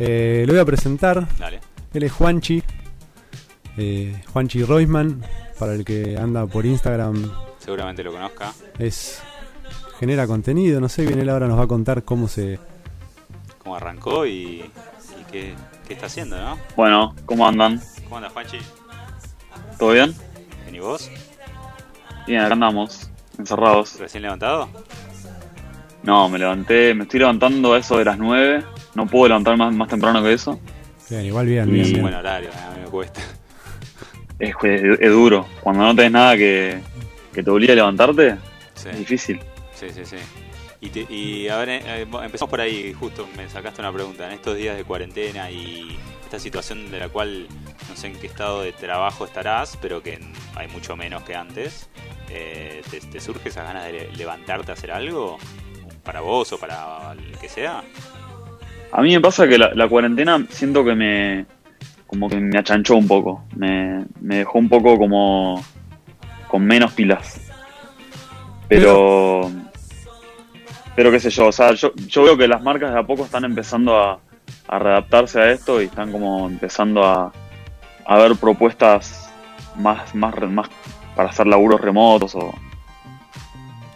Eh, lo voy a presentar. Dale. Él es Juanchi. Eh, Juanchi Roisman, para el que anda por Instagram, Seguramente lo conozca. es genera contenido. No sé bien, él ahora nos va a contar cómo se. Cómo arrancó y, y qué, qué está haciendo, ¿no? Bueno, ¿cómo andan? ¿Cómo andas, Juanchi? ¿Todo bien? ¿Bien y vos? Bien, acá andamos, encerrados. ¿Recién levantado? No, me levanté, me estoy levantando a eso de las 9. No puedo levantar más, más temprano que eso. Bien, igual bien, Y- bien, Es un bien. buen horario, ¿eh? a mí me cuesta. Es, es- es duro. Cuando no tenés nada que, que te obligue a levantarte, Sí, es difícil. sí, sí. sí. Y, te- y a ver, eh, bueno, empezamos por ahí, justo me sacaste una pregunta. En estos días de cuarentena y esta situación de la cual no sé en qué estado de trabajo estarás, pero que hay mucho menos que antes, eh, ¿te, te surge esas ganas de le- levantarte a hacer algo? ¿Para vos o para el que sea? A mí me pasa que la, cuarentena siento que me. como que me achanchó un poco. Me, dejó un poco como. con menos pilas. Pero. Pero qué sé yo, o sea, yo, veo que las marcas de a poco están empezando a, a readaptarse a esto y están como empezando a, a ver propuestas más, más, más para hacer laburos remotos o,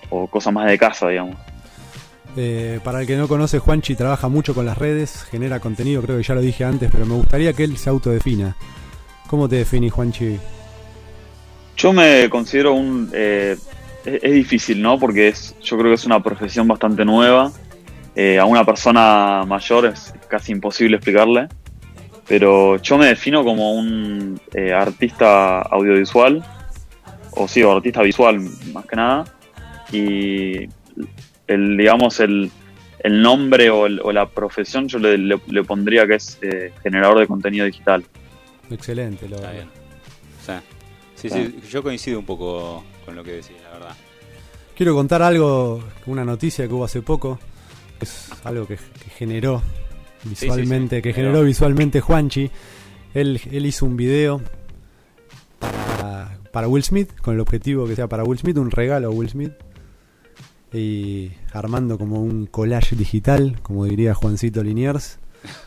o cosas más de casa, digamos. Eh, para el que no conoce, Juanchi trabaja mucho con las redes, genera contenido, creo que ya lo dije antes, pero me gustaría que él se autodefina. ¿Cómo te definís, Juanchi? Yo me considero un... eh, es, difícil, ¿no? Porque es, yo creo que es una profesión bastante nueva. Eh, a una persona mayor es casi imposible explicarle. Pero yo me defino como un eh, artista audiovisual. O sí, o artista visual más que nada. Y el, digamos, el, el nombre o, el- o la profesión yo le, le- le pondría que es eh, generador de contenido digital. Excelente, lo Está bien. O sea, sí, sí, yo coincido un poco con lo que decís, la verdad. Quiero contar algo, una noticia que hubo hace poco, que es algo que, que generó visualmente, sí, que generó. generó visualmente Juanchi. Él, él hizo un video para, para Will Smith, con el objetivo que sea para Will Smith, un regalo a Will Smith. Y armando como un collage digital, como diría Juancito Liniers,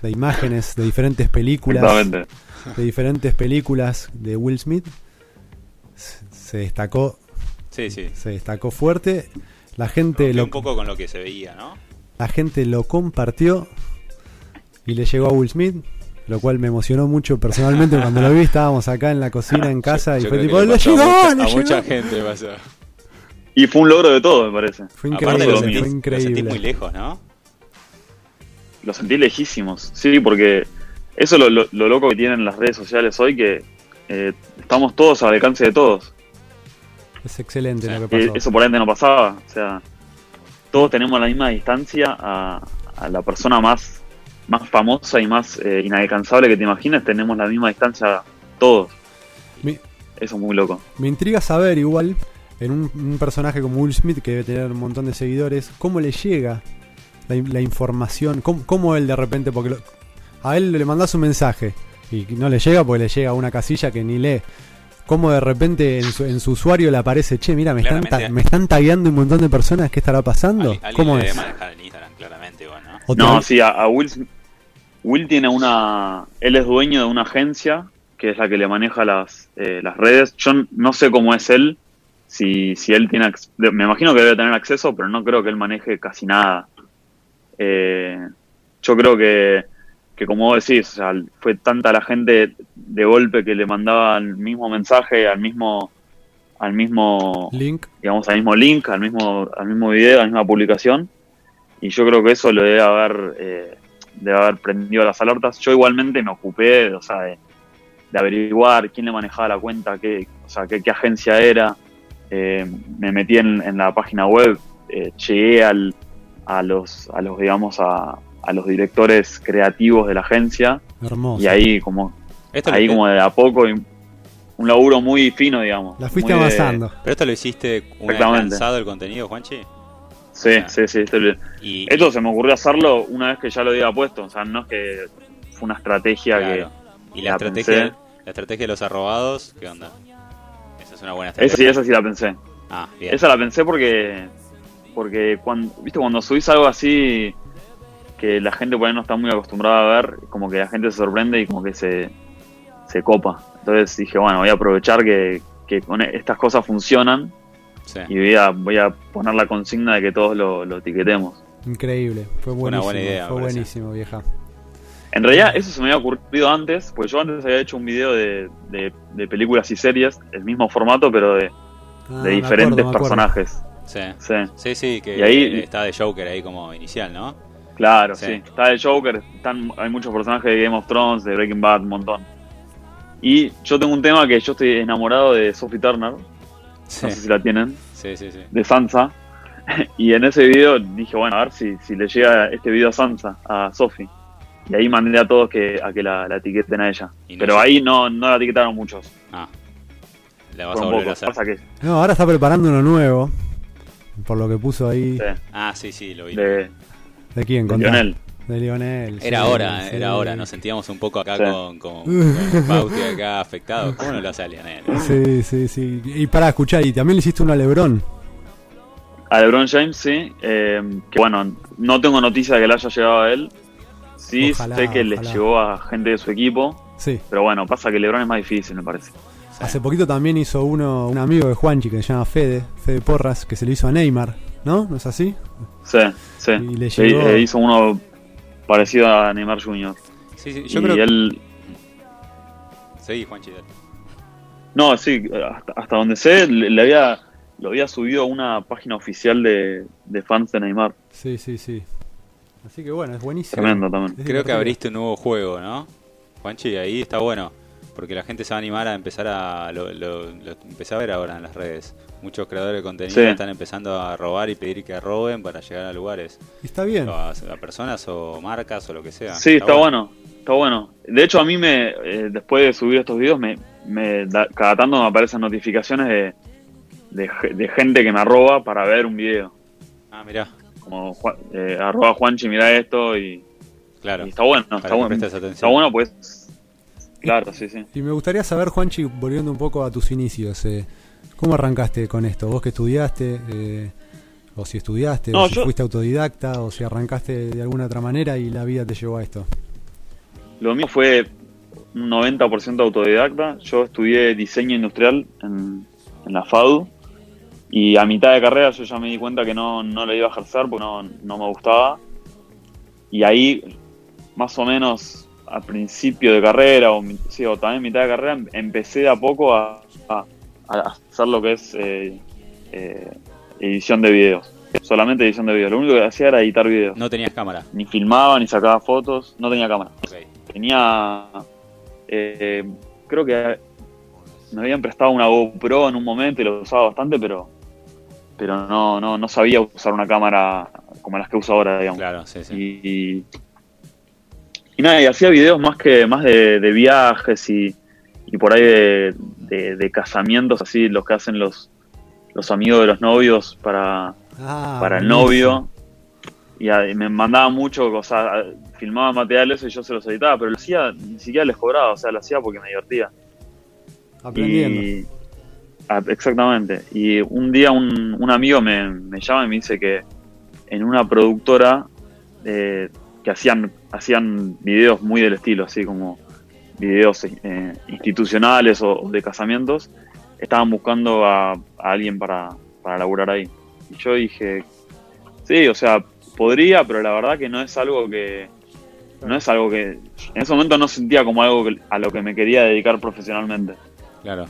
de imágenes de diferentes películas Exactamente. de diferentes películas de Will Smith. Se destacó, Sí, sí. se destacó fuerte. La gente lo, un poco con lo que se veía, ¿no? la gente lo compartió y le llegó a Will Smith, lo cual me emocionó mucho personalmente cuando lo vi. Estábamos acá en la cocina en casa y Yo fue tipo, ¡le llegó! a mucha, ¡le a llegó!". mucha gente pasó. Y fue un logro de todo, me parece. Fue Aparte increíble, lo sentí- sentís, fue lo sentís muy lejos, ¿no? Lo sentí lejísimos, sí, porque eso es lo, lo- lo loco que tienen las redes sociales hoy, que eh, estamos todos al alcance de todos. Es excelente Sí. lo que Eh, pasó. eso por antes no pasaba, o sea, todos tenemos la misma distancia a, a la persona más, más famosa y más eh, inalcanzable que te imagines, tenemos la misma distancia todos. Mi- Eso es muy loco. Me intriga saber igual, en un, un personaje como Will Smith, que debe tener un montón de seguidores, cómo le llega la, in- la información, cómo, cómo él de repente, porque lo- a él le mandás un mensaje y no le llega porque le llega a una casilla que ni lee. Cómo de repente en su, en su usuario le aparece, che, mira, me están, ta- me están tagueando un montón de personas, ¿qué estará pasando? Alguien, alguien ¿Cómo es? manejar en Instagram, claramente, igual, ¿no? Sí, a, a Will, Will tiene una. Él es dueño de una agencia que es la que le maneja las, eh, las redes. Yo no sé cómo es él, si, si él tiene. Me imagino que debe tener acceso, pero no creo que él maneje casi nada. Eh, yo creo que, que, como vos decís, o sea, fue tanta la gente de golpe que le mandaba el mismo mensaje, al mismo. al mismo Link. digamos, al mismo link, al mismo, al mismo video, a la misma publicación. Y yo creo que eso lo debe haber, eh, debe haber prendido las alertas. Yo igualmente me ocupé, o sea, de, de averiguar quién le manejaba la cuenta, qué, o sea, qué, qué agencia era. Eh, me metí en, en la página web, eh, llegué al, a los, a los, digamos, a, a los directores creativos de la agencia Hermoso. y ahí como, Esto ahí como de a poco, y un laburo muy fino, digamos. La fuiste de- avanzando. Pero esto lo hiciste una vez lanzado el contenido, Juanchi. Sí, Ah. sí, sí, esto lo- Y, Esto se me ocurrió hacerlo una vez que ya lo había puesto, o sea, no es que fue una estrategia claro. y la la estrategia, pensé. la estrategia de los arrobados, ¿qué onda? Esa es una buena. Esa sí, estrategia. esa sí la pensé. Ah, bien. Esa la pensé porque, porque cuando, viste, cuando subís algo así que la gente por ahí no está muy acostumbrada a ver, como que la gente se sorprende y como que se, se copa. Entonces dije, bueno, voy a aprovechar que, que con estas cosas funcionan Sí. y voy a, voy a poner la consigna de que todos lo, lo etiquetemos. Increíble, fue Una buenísimo. buena idea, me fue parece. buenísimo, vieja. En realidad eso se me había ocurrido antes, porque yo antes había hecho un video de, de- de películas y series, el mismo formato, pero de, Ah, de diferentes acuerdo, personajes. Sí. Sí, Sí, sí, que Y ahí- está de Joker ahí como inicial, ¿no? claro, Sí. sí. Está el Joker, están, hay muchos personajes de Game of Thrones, de Breaking Bad, un montón. Y yo tengo un tema que yo estoy enamorado de Sophie Turner, Sí, no sé si la tienen, sí, sí. sí. de Sansa. Y en ese video dije, bueno, a ver si, si le llega este video a Sansa, a Sophie. Y ahí mandé a todos que, a que la, la etiqueten a ella. No Pero ahí no, no la etiquetaron muchos. Ah. La vas a volver a hacer. Pasa que No, ahora está preparando uno nuevo. Por lo que puso ahí. sí, Ah, sí, sí, lo vi. de, ¿De quién? de. Lionel. De Lionel. Era sí, hora, sí. era hora. Nos sentíamos un poco acá Sí. con, con, con Bauti acá afectados. ¿Cómo no lo hace a Lionel? Sí, sí, sí. Y para escuchar, y también le hiciste uno a Lebron. A LeBron James, sí. eh, que bueno, no tengo noticia de que le haya llegado a él. Sí, Ojalá, sé que les ojalá. llegó a gente de su equipo. Sí. Pero bueno, pasa que LeBron es más difícil, me parece. Hace poquito también hizo uno, un amigo de Juanchi que se llama Fede, Fede Porras, que se lo hizo a Neymar, ¿no? ¿No es así? Sí, sí. Y le Eh, llegó- eh, hizo uno parecido a Neymar Jr. Sí, sí, yo y creo él, Seguí, Juanchi. dale. No, sí, hasta, hasta donde sé, le, le había, lo había subido a una página oficial de, de fans de Neymar. Sí, sí, sí. Así que bueno, es buenísimo. Tremendo también. Es Creo que abriste un nuevo juego, ¿no? Juanchi, ahí está bueno. Porque la gente se va a animar a empezar a. Lo, lo, lo empecé a ver ahora en las redes. Muchos creadores de contenido Sí. están empezando a robar y pedir que roben para llegar a lugares. Está bien. O a, a personas o marcas o lo que sea. Sí, está bueno. está bueno. De hecho, a mí me, eh, después de subir estos videos, me, me da- cada tanto me aparecen notificaciones de, de, de gente que me arroba para ver un video. Ah, mirá, Como eh, arroba Juanchi, mira esto y, claro. y está bueno, está bueno. Está bueno pues, claro, sí, sí. Y me gustaría saber, Juanchi, volviendo un poco a tus inicios, eh, ¿cómo arrancaste con esto? ¿Vos que estudiaste? eh, o si estudiaste, No, o si yo- fuiste autodidacta, o si arrancaste de alguna otra manera y la vida te llevó a esto. Lo mío fue un 90% autodidacta. Yo estudié diseño industrial en, en la FADU y a mitad de carrera yo ya me di cuenta que no, no la iba a ejercer porque no, no me gustaba. Y ahí, más o menos a principio de carrera o, mi- sí, o también mitad de carrera, em- empecé de a poco a, a- a hacer lo que es eh, eh, edición de videos. Solamente edición de videos. Lo único que hacía era editar videos. No tenías cámara. Ni filmaba, ni sacaba fotos, no tenía cámara tenía eh, creo que me habían prestado una GoPro en un momento y lo usaba bastante pero pero no no no sabía usar una cámara como las que uso ahora digamos Claro, sí, sí. y, y nada y hacía videos más que más de, de viajes y, y por ahí de, de- de casamientos así los que hacen los los amigos de los novios para Ah, para el novio y, a- y me mandaba mucho, o sea, filmaba materiales y yo se los editaba, pero lo hacía, ni siquiera les cobraba, o sea, lo hacía porque me divertía. Aprendiendo. Y, ah, exactamente. Y un día un, un amigo me, me llama y me dice que en una productora eh, que hacían, hacían videos muy del estilo, así como videos eh, institucionales o, o de casamientos, estaban buscando a, a alguien para, para laburar ahí. Y yo dije, sí, o sea, podría, pero la verdad que no es algo que... No es algo que... En ese momento no sentía como algo que- a lo que me quería dedicar profesionalmente. Claro.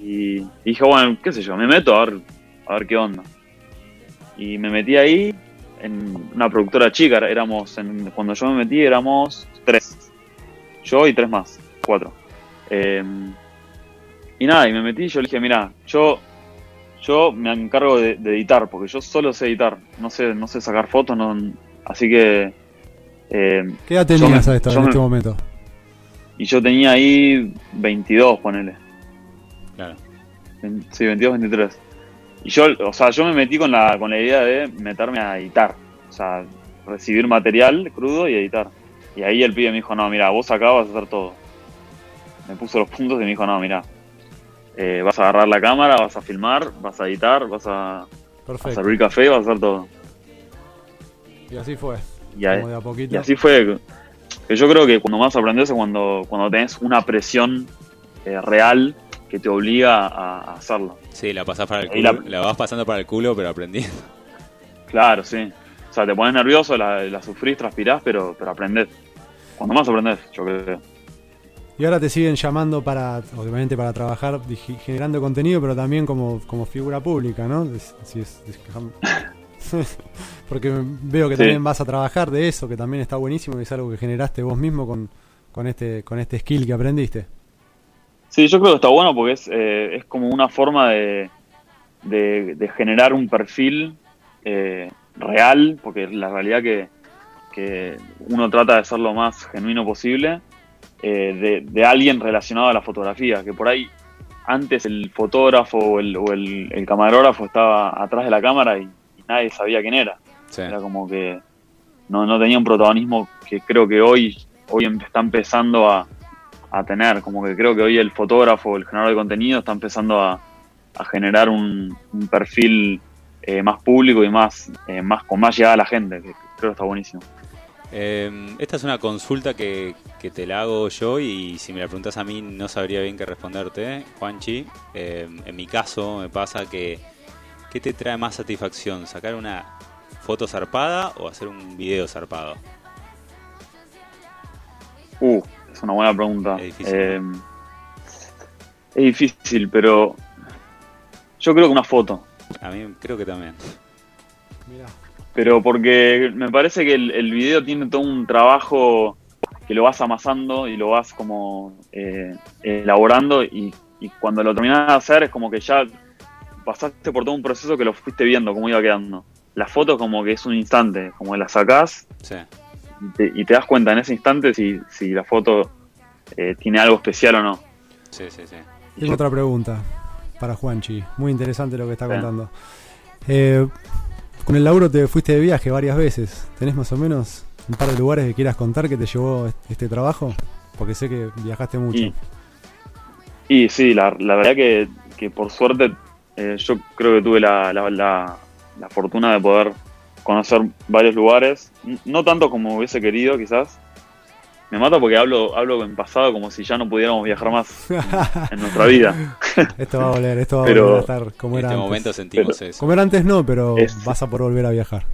Y, dije, bueno, qué sé yo, me meto a ver, a ver qué onda. Y me metí ahí en una productora chica, éramos, en- cuando yo me metí éramos tres. Yo y tres más, cuatro. Eh, y nada, y me metí y yo le dije, mira, yo, yo me encargo de, de editar, porque yo solo sé editar, no sé, no sé sacar fotos, no, así que... eh, ¿Qué edad tenías me- a esto, yo en me- este momento? y yo tenía ahí 22, ponele. Claro. Sí, 22, 23. Y yo, o sea, yo me metí con la, con la idea de meterme a editar. O sea, recibir material crudo y editar. Y ahí el pibe me dijo, no, mira, vos acá vas a hacer todo. Me puso los puntos y me dijo, no, mira, eh, vas a agarrar la cámara, vas a filmar, vas a editar, vas a, a Perfecto. servir café, vas a hacer todo. Y así fue. y, a- como de a poquito. y así fue. Que yo creo que cuando más aprendes es cuando, cuando tenés una presión eh, real que te obliga a, a hacerlo. Sí, la pasás para el culo. la- La... vas pasando para el culo, pero aprendiendo. Claro, sí. O sea, te pones nervioso, la, la sufrís, transpirás, pero, pero aprendés. Cuando más aprendés, yo creo. Y ahora te siguen llamando para, obviamente para trabajar generando contenido, pero también como, como figura pública, ¿no? Si es- es- Porque veo que Sí. también vas a trabajar de eso, que también está buenísimo, que es algo que generaste vos mismo con, con este con este skill que aprendiste. Sí, yo creo que está bueno porque es, eh, es como una forma de, de, de generar un perfil eh, real, porque la realidad que, que uno trata de ser lo más genuino posible, eh, de, de alguien relacionado a la fotografía, que por ahí antes el fotógrafo o el, o el- el camarógrafo estaba atrás de la cámara y, y nadie sabía quién era. Sí. Era como que no, no tenía un protagonismo que creo que hoy, hoy em- está empezando a, a tener. Como que creo que hoy el fotógrafo, el generador de contenido, está empezando a, a generar un, un perfil eh, más público y más, eh, más con más llegada a la gente, que creo que está buenísimo. Eh, esta es una consulta que, que te la hago yo y si me la preguntas a mí no sabría bien qué responderte, Juanchi. Eh, en mi caso me pasa que ¿qué te trae más satisfacción? ¿Sacar una foto zarpada o hacer un video zarpado? Uh, es una buena pregunta. Es difícil. Eh, es difícil, pero yo creo que una foto. A mí creo que también. Mirá. Pero porque me parece que el, el video tiene todo un trabajo que lo vas amasando y lo vas como eh, elaborando y, y cuando lo terminas de hacer es como que ya pasaste por todo un proceso que lo fuiste viendo cómo iba quedando. La foto como que es un instante, como que la sacás Sí. Y te, y te das cuenta en ese instante si, si la foto eh, tiene algo especial o no. Sí, sí, sí. Tengo otra pregunta para Juanchi. Muy interesante lo que está contando. Eh, con el laburo te fuiste de viaje varias veces. ¿Tenés más o menos un par de lugares que quieras contar que te llevó est- este trabajo? Porque sé que viajaste mucho. Y, y sí, la, la verdad que, que por suerte eh, yo creo que tuve la, la, la- la fortuna de poder conocer varios lugares, no tanto como hubiese querido quizás. Me mata porque hablo, hablo en pasado como si ya no pudiéramos viajar más en nuestra vida. esto va a volver, esto va a volver a estar como en era este antes. momento sentimos eso. Como era antes no, pero Es- vas a por volver a viajar.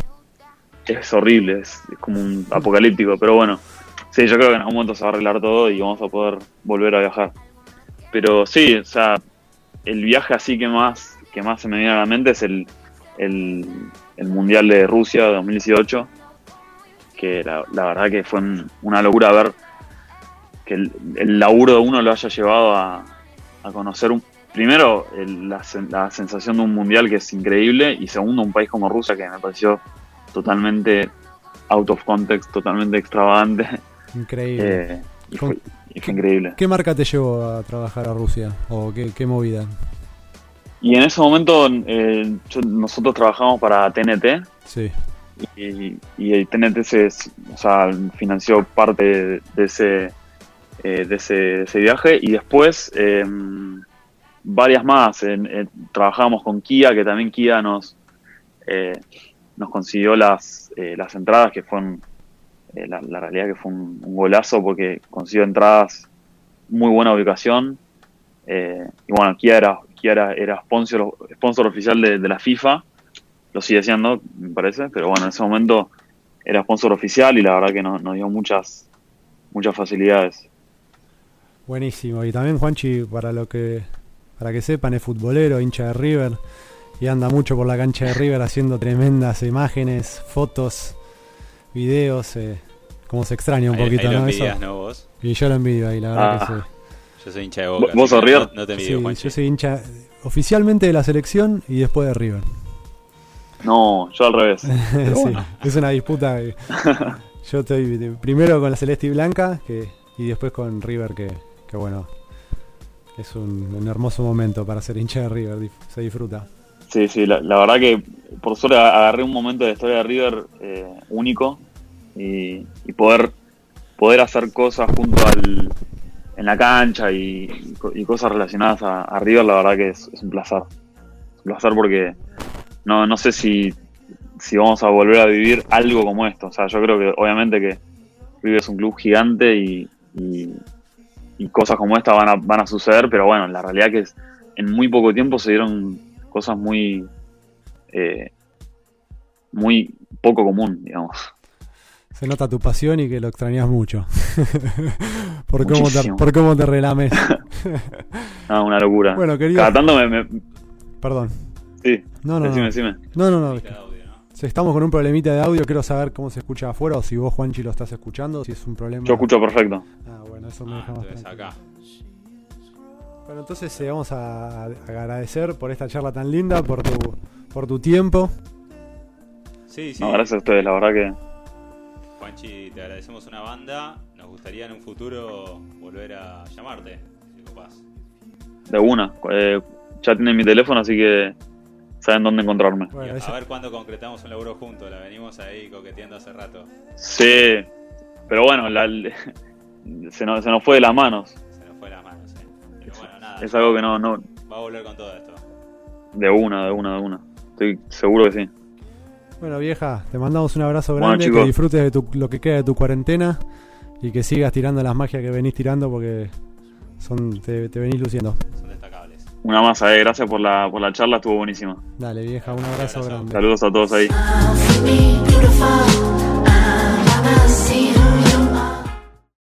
Es horrible, es, es como un apocalíptico, pero bueno. Sí, yo creo que en algún momento se va a arreglar todo y vamos a poder volver a viajar. Pero sí, o sea, el viaje así que más, que más se me viene a la mente es el, el, el Mundial de Rusia de 2018, que la, la verdad que fue un- una locura ver que el, el laburo de uno lo haya llevado a, a conocer un, primero el- la, la sensación de un mundial que es increíble y segundo un país como Rusia que me pareció totalmente out of context, totalmente extravagante Increíble. eh, y, Con- fue, y fue increíble. ¿Qué marca te llevó a trabajar a Rusia? ¿O qué, qué movida? Y en ese momento eh, yo- nosotros trabajamos para TNT Sí. y, y el TNT se, o sea, financió parte de, de ese, eh, de ese, ese viaje y después eh, varias más. En- trabajamos con Kia, que también Kia nos, eh, nos consiguió las, eh, las entradas, que fueron, eh, la, la realidad que fue un, un golazo porque consiguió entradas, muy buena ubicación. eh, y bueno, Kia era, Kia era, era sponsor, sponsor oficial de, de la FIFA lo sigue siendo, me parece, pero bueno, en ese momento era sponsor oficial y la verdad que nos, dio muchas muchas facilidades. Buenísimo. Y también Juanchi, para lo que para que sepan, es futbolero, hincha de River y anda mucho por la cancha de River haciendo tremendas imágenes, fotos, videos, eh, como se extraña un Ahí, poquito, ahí lo ¿no? envidias, Eso. ¿no? Vos. Y yo lo envidio ahí, la verdad Ah. que sí. Yo soy hincha de Boca. ¿Vos- sos River? No, no te Sí, envidio, Juanchi. yo soy hincha oficialmente de la selección y después de River. No, yo al revés. Sí, bueno. Es una disputa. que- yo estoy primero con la celeste y blanca que, y después con River, que, que bueno, es un, un hermoso momento para ser hincha de River, se disfruta. Sí, sí, la, la verdad que por suerte ag- agarré un momento de la historia de River eh, único y, y poder poder hacer cosas junto al en la cancha y, y co- y cosas relacionadas a, River, la verdad que es, un placer. Es un placer porque no, no sé si si vamos a volver a vivir algo como esto. O sea, yo creo que obviamente que River es un club gigante y, y, cosas como esta van a, van a suceder, pero bueno, la realidad que en muy poco tiempo se dieron cosas muy, eh, muy poco común, digamos. Se nota tu pasión y que lo extrañas mucho. por, cómo te, por cómo te relames. Ah, una locura. Bueno, querido. Cada tanto me, me- Perdón. Sí, No, no, decime, no. decime. No, no, no. Si estamos con un problemita de audio, quiero saber cómo se escucha afuera o si vos, Juanchi, lo estás escuchando, si es un problema. Yo escucho perfecto. Ah, bueno, eso me Ah, deja más acá. Bueno, entonces eh, vamos a, a agradecer por esta charla tan linda, por tu, por tu tiempo. Sí, sí. No, gracias a ustedes, la verdad que Juanchi, te agradecemos una banda. Nos gustaría en un futuro volver a llamarte, si copás. de una. Eh, ya tienen mi teléfono, así que saben dónde encontrarme. Bueno, a, esa- a ver cuándo concretamos un laburo juntos. La venimos ahí coqueteando hace rato. Sí, pero bueno, la- se, nos, se nos fue de las manos. Se nos fue las manos, eh. Pero bueno, nada. Es algo que no, no, Va a volver con todo esto. de una, de una, de una. Estoy seguro que sí. Bueno, vieja, te mandamos un abrazo Bueno, grande, que chicos. disfrutes de tu- lo que queda de tu cuarentena y que sigas tirando las magias que venís tirando porque son te, te venís luciendo. Son destacables. Una masa, eh. Gracias por la, por la charla, estuvo buenísima. Dale, vieja, un abrazo abrazo. grande. Saludos a todos ahí.